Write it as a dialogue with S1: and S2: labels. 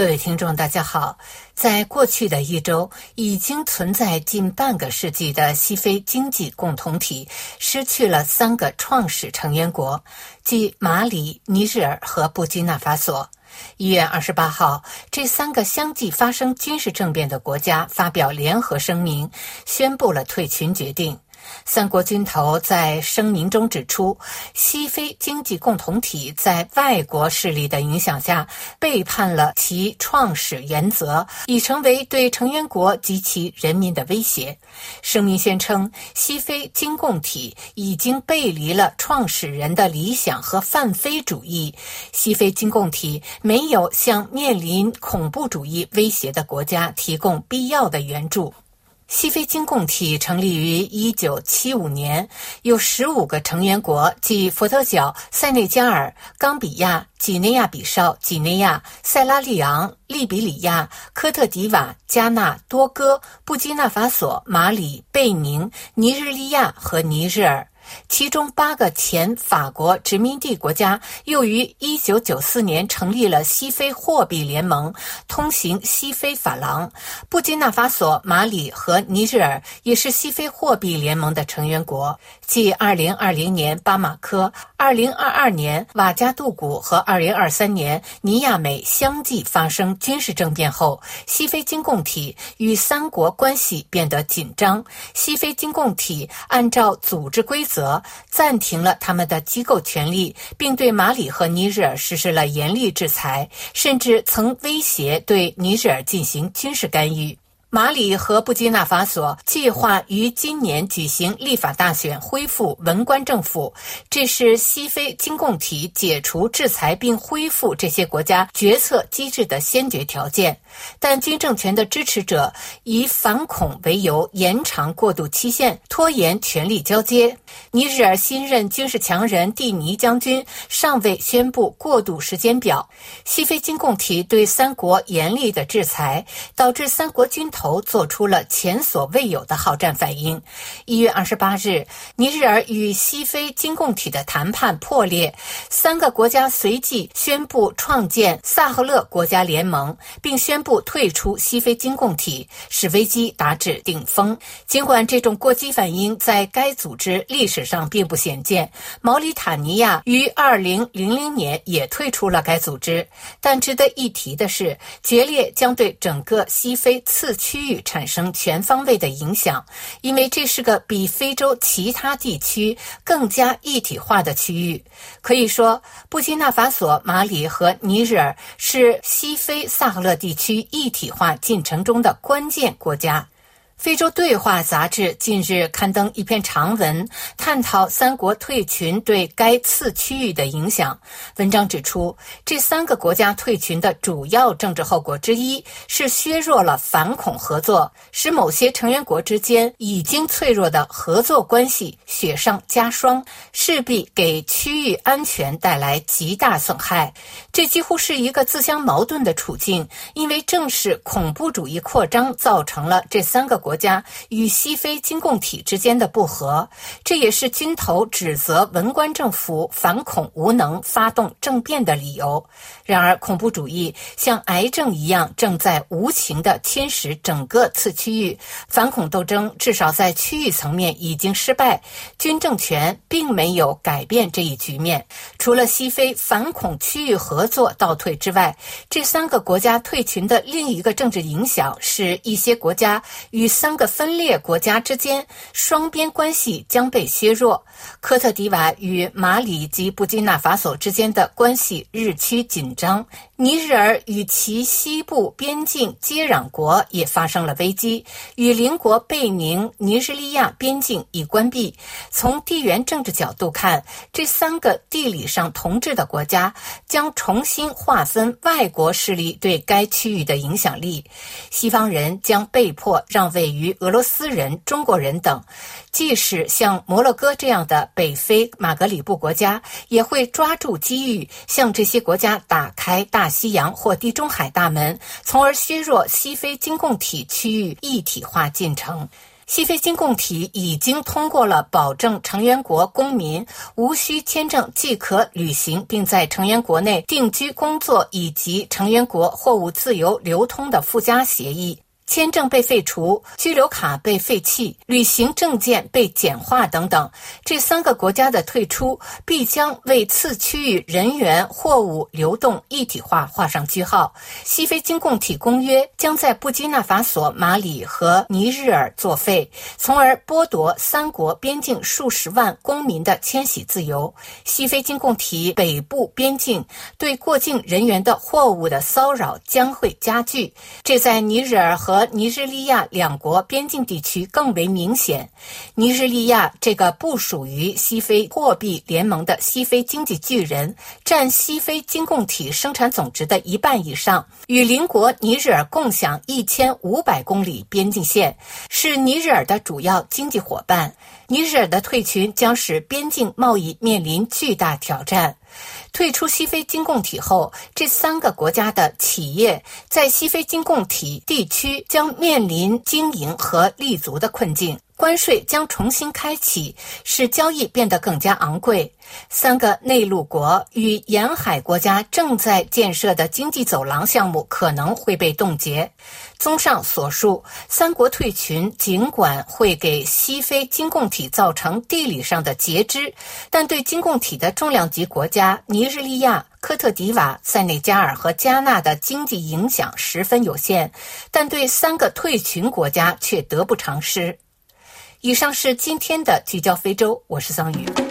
S1: 各位听众，大家好。在过去的一周，已经存在近半个世纪的西非经济共同体失去了三个创始成员国，即马里、尼日尔和布基纳法索。一月二十八号，这三个相继发生军事政变的国家发表联合声明，宣布了退群决定。三国军头在声明中指出，西非经济共同体在外国势力的影响下背叛了其创始原则，已成为对成员国及其人民的威胁。声明宣称，西非经共体已经背离了创始人的理想和泛非主义。西非经共体没有向面临恐怖主义威胁的国家提供必要的援助。西非经共体成立于一九七五年，有十五个成员国，即佛得角、塞内加尔、冈比亚、几内亚比绍、几内亚、塞拉利昂、利比里亚、科特迪瓦、加纳、多哥、布基纳法索、马里、贝宁、尼日利亚和尼日尔。其中八个前法国殖民地国家又于1994年成立了西非货币联盟，通行西非法郎。布基纳法索、马里和尼日尔也是西非货币联盟的成员国。继2020年巴马科、2022年瓦加杜古和2023年尼亚美相继发生军事政变后，西非经共体与三国关系变得紧张。西非经共体按照组织规则。则暂停了他们的机构权利，并对马里和尼日尔实施了严厉制裁，甚至曾威胁对尼日尔进行军事干预。马里和布基纳法索计划于今年举行立法大选，恢复文官政府，这是西非经共体解除制裁并恢复这些国家决策机制的先决条件。但军政权的支持者以反恐为由，延长过渡期限，拖延权力交接。尼日尔新任军事强人蒂尼将军尚未宣布过渡时间表。西非经共体对三国严厉的制裁，导致三国军。头做出了前所未有的好战反应。一月二十八日，尼日尔与西非经共体的谈判破裂，三个国家随即宣布创建萨赫勒国家联盟，并宣布退出西非经共体，使危机达至顶峰。尽管这种过激反应在该组织历史上并不鲜见，毛里塔尼亚于二零零零年也退出了该组织，但值得一提的是，决裂将对整个西非次区。域产生全方位的影响，因为这是个比非洲其他地区更加一体化的区域。可以说，布基纳法索、马里和尼日尔是西非萨赫勒地区一体化进程中的关键国家。非洲对话杂志近日刊登一篇长文，探讨三国退群对该次区域的影响。文章指出，这三个国家退群的主要政治后果之一是削弱了反恐合作，使某些成员国之间已经脆弱的合作关系雪上加霜，势必给区域安全带来极大损害。这几乎是一个自相矛盾的处境，因为正是恐怖主义扩张造成了这三个国。国家与西非经共体之间的不和，这也是军头指责文官政府反恐无能、发动政变的理由。然而，恐怖主义像癌症一样，正在无情地侵蚀整个次区域。反恐斗争至少在区域层面已经失败，军政权并没有改变这一局面。除了西非反恐区域合作倒退之外，这三个国家退群的另一个政治影响是一些国家与。三个分裂国家之间双边关系将被削弱，科特迪瓦与马里及布基纳法索之间的关系日趋紧张。尼日尔与其西部边境接壤国也发生了危机，与邻国贝宁、尼日利亚边境已关闭。从地缘政治角度看，这三个地理上同治的国家将重新划分外国势力对该区域的影响力。西方人将被迫让位于俄罗斯人、中国人等。即使像摩洛哥这样的北非马格里布国家，也会抓住机遇向这些国家打开大。西洋或地中海大门，从而削弱西非经共体区域一体化进程。西非经共体已经通过了保证成员国公民无需签证即可旅行，并在成员国内定居工作以及成员国货物自由流通的附加协议。签证被废除，居留卡被废弃，旅行证件被简化等等，这三个国家的退出必将为次区域人员、货物流动一体化画上句号。西非经共体公约将在布基纳法索、马里和尼日尔作废，从而剥夺三国边境数十万公民的迁徙自由。西非经共体北部边境对过境人员的货物的骚扰将会加剧，这在尼日尔和尼日利亚两国边境地区更为明显。尼日利亚这个不属于西非货币联盟的西非经济巨人，占西非经共体生产总值的一半以上，与邻国尼日尔共享一千五百公里边境线，是尼日尔的主要经济伙伴。尼日尔的退群将使边境贸易面临巨大挑战。退出西非经共体后，这三个国家的企业在西非经共体地区将面临经营和立足的困境。关税将重新开启，使交易变得更加昂贵。三个内陆国与沿海国家正在建设的经济走廊项目可能会被冻结。综上所述，三国退群尽管会给西非经共体造成地理上的截肢，但对经共体的重量级国家尼日利亚、科特迪瓦、塞内加尔和加纳的经济影响十分有限，但对三个退群国家却得不偿失。以上是今天的聚焦非洲，我是桑宇。